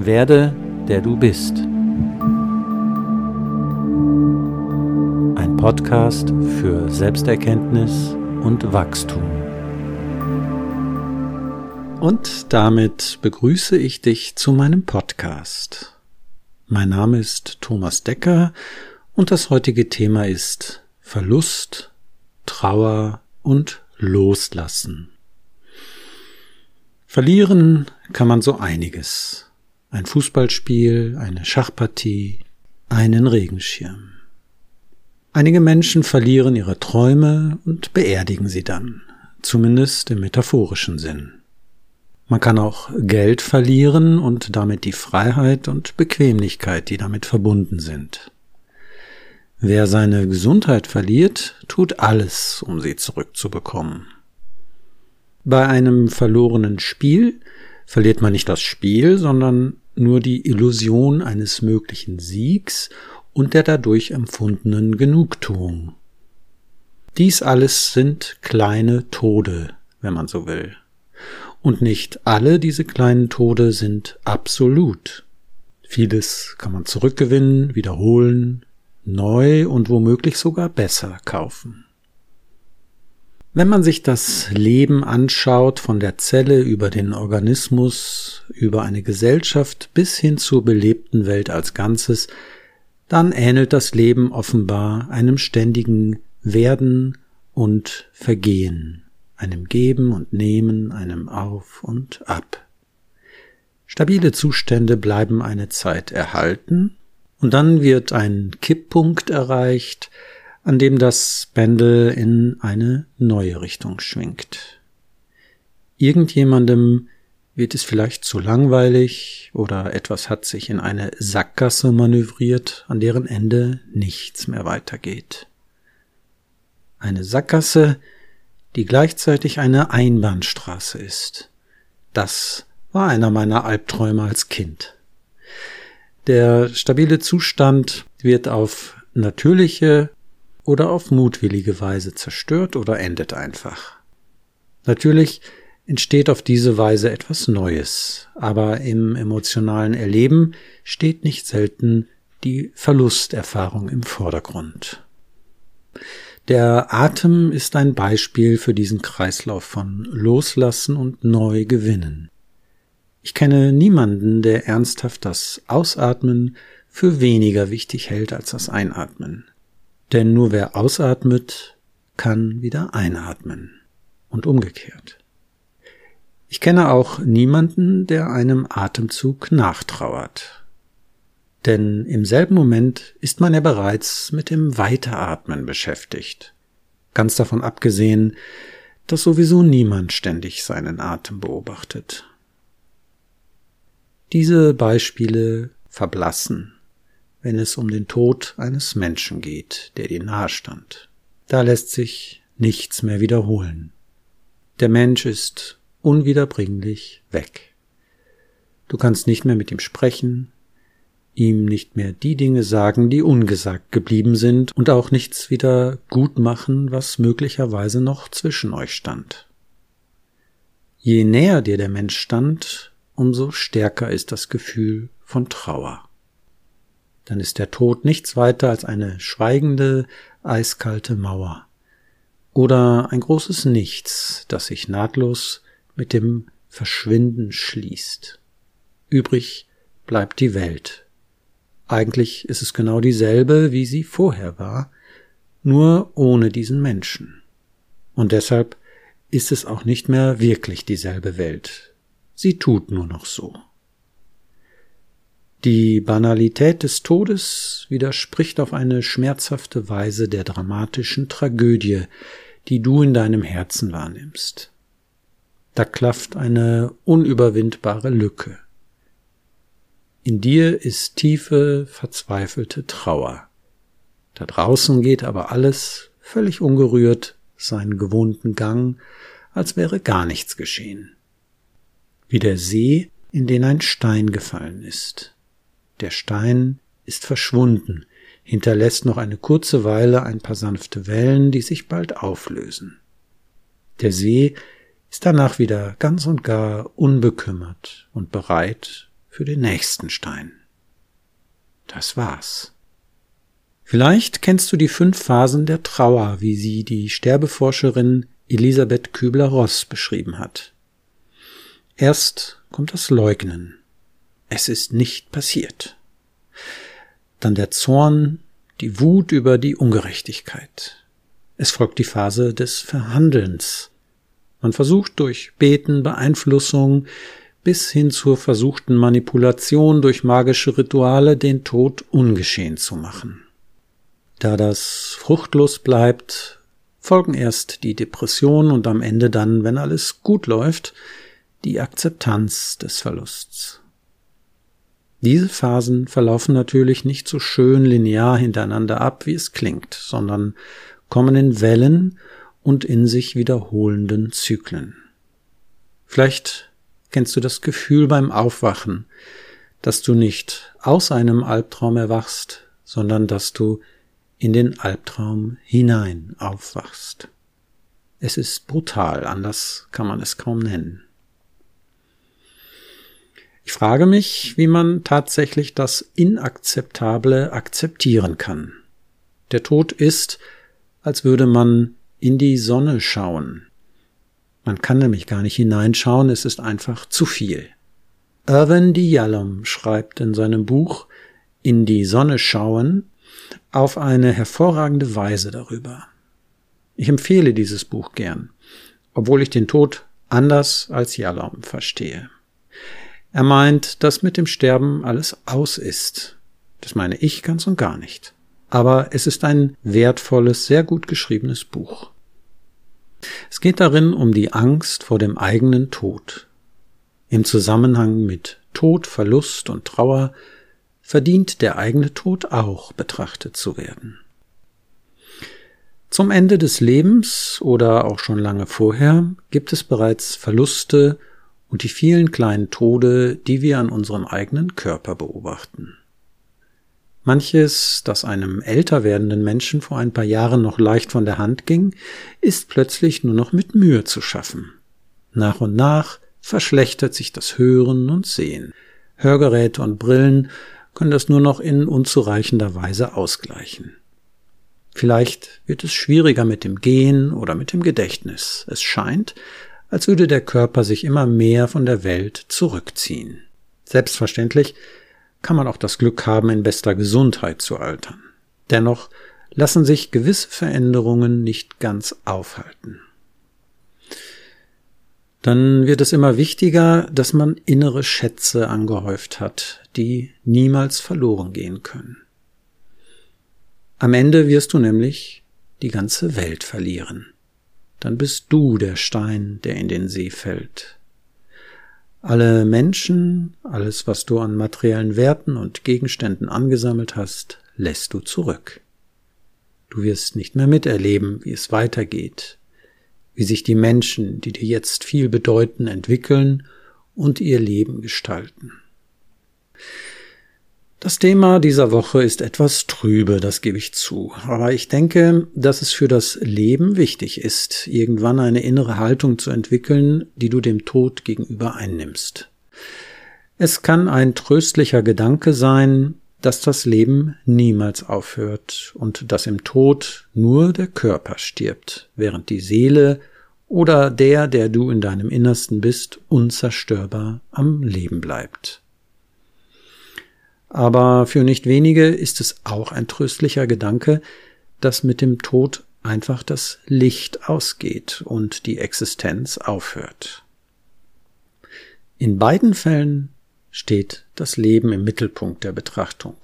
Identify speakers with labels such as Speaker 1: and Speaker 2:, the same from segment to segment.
Speaker 1: Werde, der du bist. Ein Podcast für Selbsterkenntnis und Wachstum. Und damit begrüße ich dich zu meinem Podcast. Mein Name ist Thomas Decker und das heutige Thema ist Verlust, Trauer und Loslassen. Verlieren kann man so einiges. Ein Fußballspiel, eine Schachpartie, einen Regenschirm. Einige Menschen verlieren ihre Träume und beerdigen sie dann, zumindest im metaphorischen Sinn. Man kann auch Geld verlieren und damit die Freiheit und Bequemlichkeit, die damit verbunden sind. Wer seine Gesundheit verliert, tut alles, um sie zurückzubekommen. Bei einem verlorenen Spiel verliert man nicht das Spiel, sondern nur die Illusion eines möglichen Siegs und der dadurch empfundenen Genugtuung. Dies alles sind kleine Tode, wenn man so will. Und nicht alle diese kleinen Tode sind absolut. Vieles kann man zurückgewinnen, wiederholen, neu und womöglich sogar besser kaufen. Wenn man sich das Leben anschaut, von der Zelle über den Organismus, über eine Gesellschaft bis hin zur belebten Welt als Ganzes, dann ähnelt das Leben offenbar einem ständigen Werden und Vergehen, einem Geben und Nehmen, einem Auf und Ab. Stabile Zustände bleiben eine Zeit erhalten, und dann wird ein Kipppunkt erreicht, an dem das Pendel in eine neue Richtung schwingt. Irgendjemandem wird es vielleicht zu langweilig oder etwas hat sich in eine Sackgasse manövriert, an deren Ende nichts mehr weitergeht. Eine Sackgasse, die gleichzeitig eine Einbahnstraße ist. Das war einer meiner Albträume als Kind. Der stabile Zustand wird auf natürliche oder auf mutwillige Weise zerstört oder endet einfach. Natürlich entsteht auf diese Weise etwas Neues, aber im emotionalen Erleben steht nicht selten die Verlusterfahrung im Vordergrund. Der Atem ist ein Beispiel für diesen Kreislauf von Loslassen und Neugewinnen. Ich kenne niemanden, der ernsthaft das Ausatmen für weniger wichtig hält als das Einatmen. Denn nur wer ausatmet, kann wieder einatmen und umgekehrt. Ich kenne auch niemanden, der einem Atemzug nachtrauert. Denn im selben Moment ist man ja bereits mit dem Weiteratmen beschäftigt. Ganz davon abgesehen, dass sowieso niemand ständig seinen Atem beobachtet. Diese Beispiele verblassen wenn es um den Tod eines Menschen geht, der dir nahestand. Da lässt sich nichts mehr wiederholen. Der Mensch ist unwiederbringlich weg. Du kannst nicht mehr mit ihm sprechen, ihm nicht mehr die Dinge sagen, die ungesagt geblieben sind und auch nichts wieder gut machen, was möglicherweise noch zwischen euch stand. Je näher dir der Mensch stand, umso stärker ist das Gefühl von Trauer dann ist der Tod nichts weiter als eine schweigende, eiskalte Mauer oder ein großes Nichts, das sich nahtlos mit dem Verschwinden schließt. Übrig bleibt die Welt. Eigentlich ist es genau dieselbe, wie sie vorher war, nur ohne diesen Menschen. Und deshalb ist es auch nicht mehr wirklich dieselbe Welt. Sie tut nur noch so. Die Banalität des Todes widerspricht auf eine schmerzhafte Weise der dramatischen Tragödie, die du in deinem Herzen wahrnimmst. Da klafft eine unüberwindbare Lücke. In dir ist tiefe, verzweifelte Trauer. Da draußen geht aber alles völlig ungerührt seinen gewohnten Gang, als wäre gar nichts geschehen. Wie der See, in den ein Stein gefallen ist. Der Stein ist verschwunden, hinterlässt noch eine kurze Weile ein paar sanfte Wellen, die sich bald auflösen. Der See ist danach wieder ganz und gar unbekümmert und bereit für den nächsten Stein. Das war's. Vielleicht kennst du die fünf Phasen der Trauer, wie sie die Sterbeforscherin Elisabeth Kübler-Ross beschrieben hat. Erst kommt das Leugnen. Es ist nicht passiert. Dann der Zorn, die Wut über die Ungerechtigkeit. Es folgt die Phase des Verhandelns. Man versucht durch Beten, Beeinflussung bis hin zur versuchten Manipulation durch magische Rituale den Tod ungeschehen zu machen. Da das fruchtlos bleibt, folgen erst die Depression und am Ende dann, wenn alles gut läuft, die Akzeptanz des Verlusts. Diese Phasen verlaufen natürlich nicht so schön linear hintereinander ab, wie es klingt, sondern kommen in Wellen und in sich wiederholenden Zyklen. Vielleicht kennst du das Gefühl beim Aufwachen, dass du nicht aus einem Albtraum erwachst, sondern dass du in den Albtraum hinein aufwachst. Es ist brutal, anders kann man es kaum nennen. Ich frage mich, wie man tatsächlich das Inakzeptable akzeptieren kann. Der Tod ist, als würde man in die Sonne schauen. Man kann nämlich gar nicht hineinschauen, es ist einfach zu viel. Irwin Dialom schreibt in seinem Buch In die Sonne schauen, auf eine hervorragende Weise darüber. Ich empfehle dieses Buch gern, obwohl ich den Tod anders als Jalom verstehe. Er meint, dass mit dem Sterben alles aus ist. Das meine ich ganz und gar nicht. Aber es ist ein wertvolles, sehr gut geschriebenes Buch. Es geht darin um die Angst vor dem eigenen Tod. Im Zusammenhang mit Tod, Verlust und Trauer verdient der eigene Tod auch betrachtet zu werden. Zum Ende des Lebens oder auch schon lange vorher gibt es bereits Verluste und die vielen kleinen Tode, die wir an unserem eigenen Körper beobachten. Manches, das einem älter werdenden Menschen vor ein paar Jahren noch leicht von der Hand ging, ist plötzlich nur noch mit Mühe zu schaffen. Nach und nach verschlechtert sich das Hören und Sehen. Hörgeräte und Brillen können das nur noch in unzureichender Weise ausgleichen. Vielleicht wird es schwieriger mit dem Gehen oder mit dem Gedächtnis. Es scheint, als würde der Körper sich immer mehr von der Welt zurückziehen. Selbstverständlich kann man auch das Glück haben, in bester Gesundheit zu altern. Dennoch lassen sich gewisse Veränderungen nicht ganz aufhalten dann wird es immer wichtiger, dass man innere Schätze angehäuft hat, die niemals verloren gehen können. Am Ende wirst du nämlich die ganze Welt verlieren. Dann bist du der Stein, der in den See fällt. Alle Menschen, alles, was du an materiellen Werten und Gegenständen angesammelt hast, lässt du zurück. Du wirst nicht mehr miterleben, wie es weitergeht, wie sich die Menschen, die dir jetzt viel bedeuten, entwickeln und ihr Leben gestalten. Das Thema dieser Woche ist etwas trübe, das gebe ich zu, aber ich denke, dass es für das Leben wichtig ist, irgendwann eine innere Haltung zu entwickeln, die du dem Tod gegenüber einnimmst. Es kann ein tröstlicher Gedanke sein, dass das Leben niemals aufhört und dass im Tod nur der Körper stirbt, während die Seele oder der, der du in deinem Innersten bist, unzerstörbar am Leben bleibt. Aber für nicht wenige ist es auch ein tröstlicher Gedanke, dass mit dem Tod einfach das Licht ausgeht und die Existenz aufhört. In beiden Fällen steht das Leben im Mittelpunkt der Betrachtung.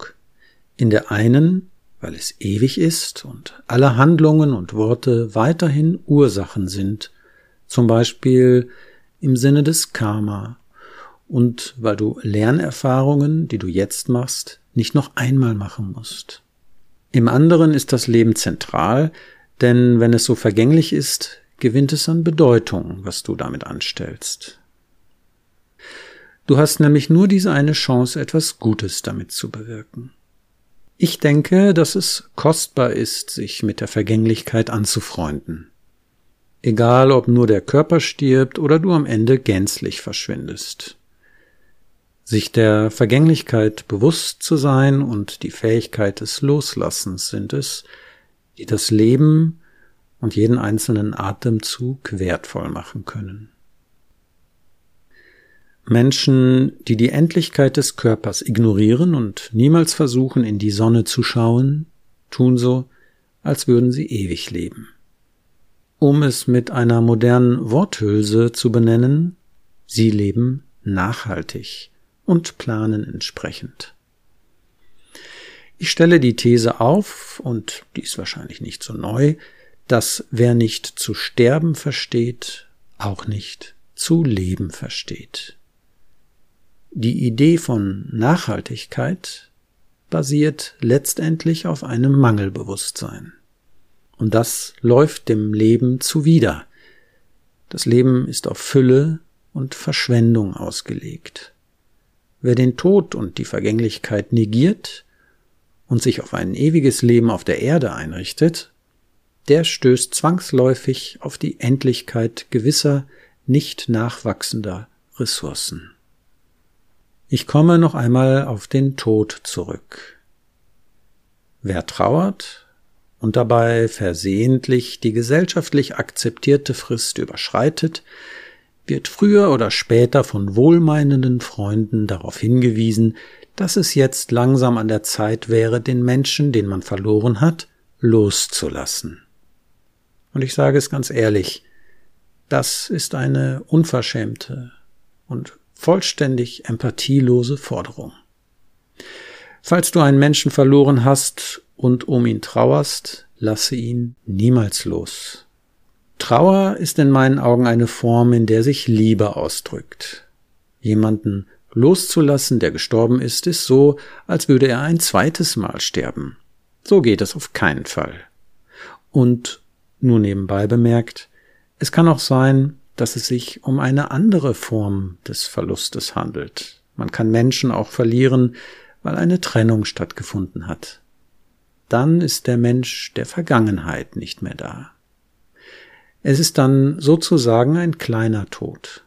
Speaker 1: In der einen, weil es ewig ist und alle Handlungen und Worte weiterhin Ursachen sind, zum Beispiel im Sinne des Karma, und weil du Lernerfahrungen, die du jetzt machst, nicht noch einmal machen musst. Im anderen ist das Leben zentral, denn wenn es so vergänglich ist, gewinnt es an Bedeutung, was du damit anstellst. Du hast nämlich nur diese eine Chance, etwas Gutes damit zu bewirken. Ich denke, dass es kostbar ist, sich mit der Vergänglichkeit anzufreunden. Egal, ob nur der Körper stirbt oder du am Ende gänzlich verschwindest. Sich der Vergänglichkeit bewusst zu sein und die Fähigkeit des Loslassens sind es, die das Leben und jeden einzelnen Atemzug wertvoll machen können. Menschen, die die Endlichkeit des Körpers ignorieren und niemals versuchen, in die Sonne zu schauen, tun so, als würden sie ewig leben. Um es mit einer modernen Worthülse zu benennen, sie leben nachhaltig und planen entsprechend. Ich stelle die These auf, und die ist wahrscheinlich nicht so neu, dass wer nicht zu sterben versteht, auch nicht zu leben versteht. Die Idee von Nachhaltigkeit basiert letztendlich auf einem Mangelbewusstsein. Und das läuft dem Leben zuwider. Das Leben ist auf Fülle und Verschwendung ausgelegt. Wer den Tod und die Vergänglichkeit negiert und sich auf ein ewiges Leben auf der Erde einrichtet, der stößt zwangsläufig auf die Endlichkeit gewisser nicht nachwachsender Ressourcen. Ich komme noch einmal auf den Tod zurück. Wer trauert und dabei versehentlich die gesellschaftlich akzeptierte Frist überschreitet, wird früher oder später von wohlmeinenden Freunden darauf hingewiesen, dass es jetzt langsam an der Zeit wäre, den Menschen, den man verloren hat, loszulassen. Und ich sage es ganz ehrlich, das ist eine unverschämte und vollständig empathielose Forderung. Falls du einen Menschen verloren hast und um ihn trauerst, lasse ihn niemals los. Trauer ist in meinen Augen eine Form, in der sich Liebe ausdrückt. Jemanden loszulassen, der gestorben ist, ist so, als würde er ein zweites Mal sterben. So geht es auf keinen Fall. Und nur nebenbei bemerkt, es kann auch sein, dass es sich um eine andere Form des Verlustes handelt. Man kann Menschen auch verlieren, weil eine Trennung stattgefunden hat. Dann ist der Mensch der Vergangenheit nicht mehr da. Es ist dann sozusagen ein kleiner Tod.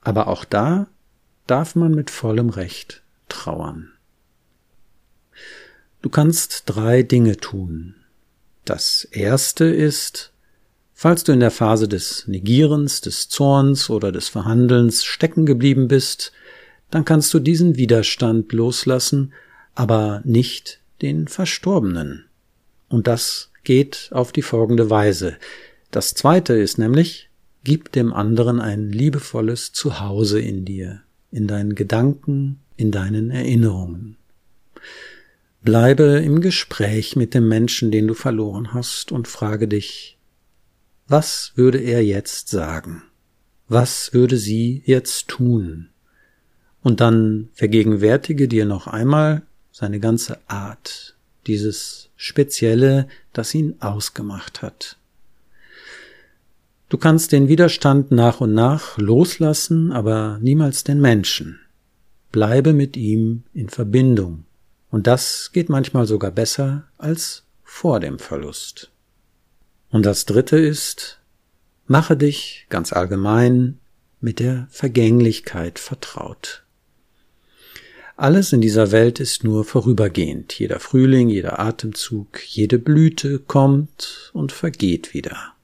Speaker 1: Aber auch da darf man mit vollem Recht trauern. Du kannst drei Dinge tun. Das erste ist, falls du in der Phase des Negierens, des Zorns oder des Verhandelns stecken geblieben bist, dann kannst du diesen Widerstand loslassen, aber nicht den Verstorbenen. Und das geht auf die folgende Weise. Das zweite ist nämlich, gib dem anderen ein liebevolles Zuhause in dir, in deinen Gedanken, in deinen Erinnerungen. Bleibe im Gespräch mit dem Menschen, den du verloren hast, und frage dich, was würde er jetzt sagen? Was würde sie jetzt tun? Und dann vergegenwärtige dir noch einmal seine ganze Art, dieses Spezielle, das ihn ausgemacht hat. Du kannst den Widerstand nach und nach loslassen, aber niemals den Menschen. Bleibe mit ihm in Verbindung. Und das geht manchmal sogar besser als vor dem Verlust. Und das Dritte ist, mache dich ganz allgemein mit der Vergänglichkeit vertraut. Alles in dieser Welt ist nur vorübergehend. Jeder Frühling, jeder Atemzug, jede Blüte kommt und vergeht wieder.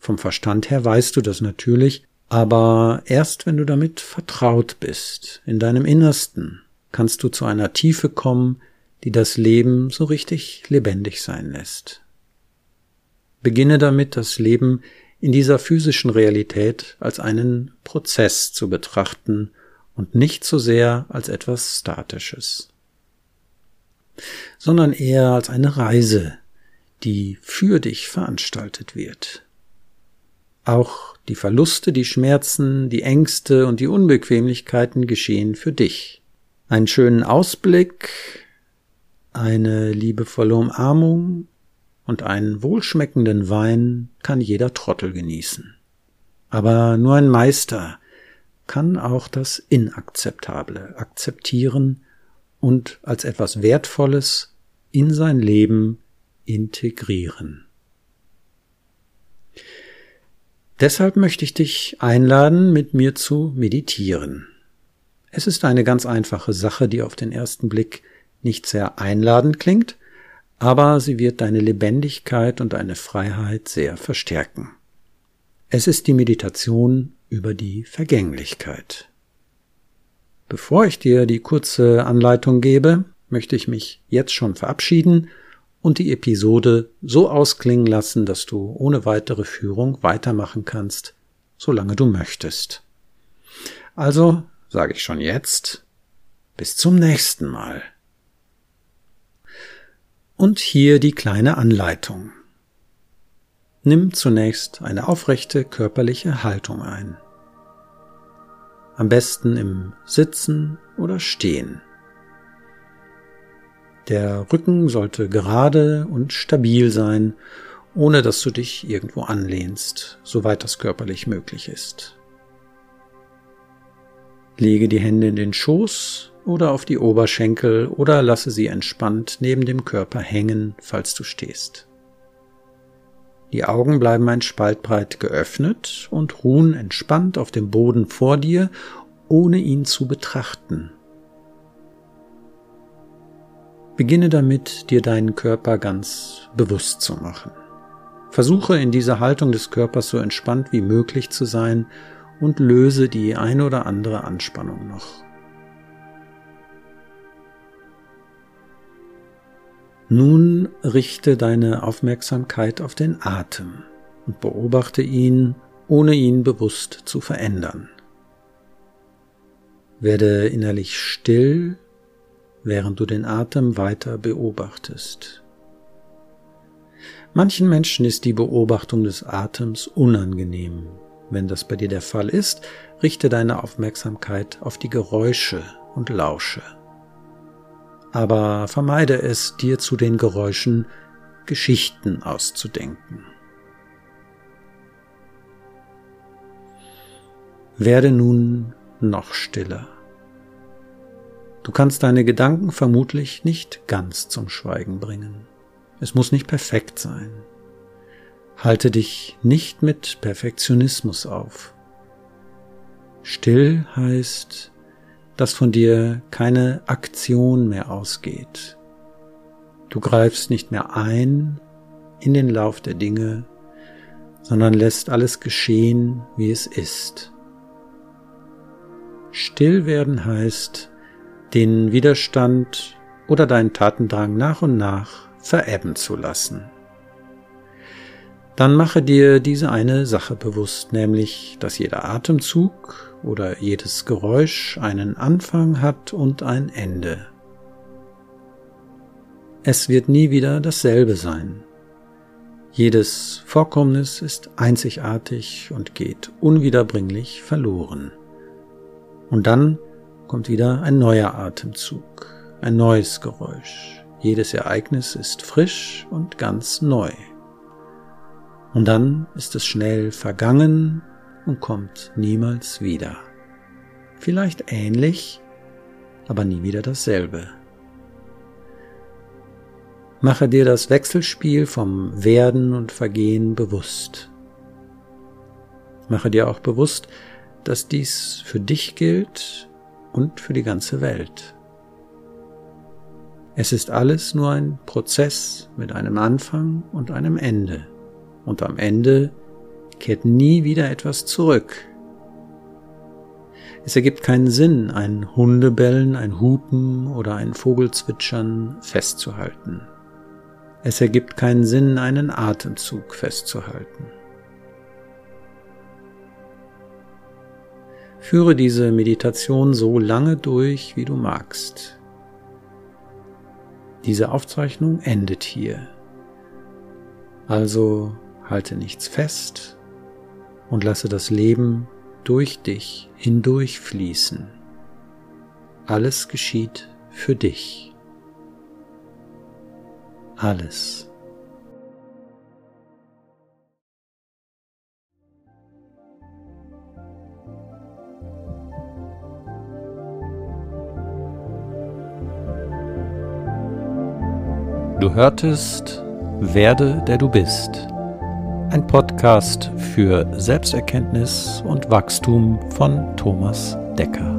Speaker 1: Vom Verstand her weißt du das natürlich, aber erst wenn du damit vertraut bist, in deinem Innersten, kannst du zu einer Tiefe kommen, die das Leben so richtig lebendig sein lässt. Beginne damit, das Leben in dieser physischen Realität als einen Prozess zu betrachten und nicht so sehr als etwas Statisches, sondern eher als eine Reise, die für dich veranstaltet wird. Auch die Verluste, die Schmerzen, die Ängste und die Unbequemlichkeiten geschehen für dich. Einen schönen Ausblick, eine liebevolle Umarmung und einen wohlschmeckenden Wein kann jeder Trottel genießen. Aber nur ein Meister kann auch das Inakzeptable akzeptieren und als etwas Wertvolles in sein Leben integrieren. Deshalb möchte ich dich einladen, mit mir zu meditieren. Es ist eine ganz einfache Sache, die auf den ersten Blick nicht sehr einladend klingt, aber sie wird deine Lebendigkeit und deine Freiheit sehr verstärken. Es ist die Meditation über die Vergänglichkeit. Bevor ich dir die kurze Anleitung gebe, möchte ich mich jetzt schon verabschieden und die Episode so ausklingen lassen, dass du ohne weitere Führung weitermachen kannst, solange du möchtest. Also sage ich schon jetzt, bis zum nächsten Mal. Und hier die kleine Anleitung. Nimm zunächst eine aufrechte körperliche Haltung ein. Am besten im Sitzen oder Stehen. Der Rücken sollte gerade und stabil sein, ohne dass du dich irgendwo anlehnst, soweit das körperlich möglich ist. Lege die Hände in den Schoß oder auf die Oberschenkel oder lasse sie entspannt neben dem Körper hängen, falls du stehst. Die Augen bleiben ein Spaltbreit geöffnet und ruhen entspannt auf dem Boden vor dir, ohne ihn zu betrachten. Beginne damit, dir deinen Körper ganz bewusst zu machen. Versuche in dieser Haltung des Körpers so entspannt wie möglich zu sein und löse die eine oder andere Anspannung noch. Nun richte deine Aufmerksamkeit auf den Atem und beobachte ihn, ohne ihn bewusst zu verändern. Werde innerlich still, während du den Atem weiter beobachtest. Manchen Menschen ist die Beobachtung des Atems unangenehm. Wenn das bei dir der Fall ist, richte deine Aufmerksamkeit auf die Geräusche und lausche aber vermeide es, dir zu den Geräuschen Geschichten auszudenken. Werde nun noch stiller. Du kannst deine Gedanken vermutlich nicht ganz zum Schweigen bringen. Es muss nicht perfekt sein. Halte dich nicht mit Perfektionismus auf. Still heißt, dass von dir keine Aktion mehr ausgeht. Du greifst nicht mehr ein in den Lauf der Dinge, sondern lässt alles geschehen, wie es ist. Still werden heißt, den Widerstand oder deinen Tatendrang nach und nach verebben zu lassen. Dann mache dir diese eine Sache bewusst, nämlich, dass jeder Atemzug oder jedes Geräusch einen Anfang hat und ein Ende. Es wird nie wieder dasselbe sein. Jedes Vorkommnis ist einzigartig und geht unwiederbringlich verloren. Und dann kommt wieder ein neuer Atemzug, ein neues Geräusch. Jedes Ereignis ist frisch und ganz neu. Und dann ist es schnell vergangen und kommt niemals wieder. Vielleicht ähnlich, aber nie wieder dasselbe. Mache dir das Wechselspiel vom Werden und Vergehen bewusst. Mache dir auch bewusst, dass dies für dich gilt und für die ganze Welt. Es ist alles nur ein Prozess mit einem Anfang und einem Ende. Und am Ende kehrt nie wieder etwas zurück. Es ergibt keinen Sinn, ein Hundebellen, ein Hupen oder ein Vogelzwitschern festzuhalten. Es ergibt keinen Sinn, einen Atemzug festzuhalten. Führe diese Meditation so lange durch, wie du magst. Diese Aufzeichnung endet hier. Also halte nichts fest und lasse das Leben durch dich hindurchfließen. Alles geschieht für dich. Alles. Du hörtest Werde, der du bist ein Podcast für Selbsterkenntnis und Wachstum von Thomas Decker.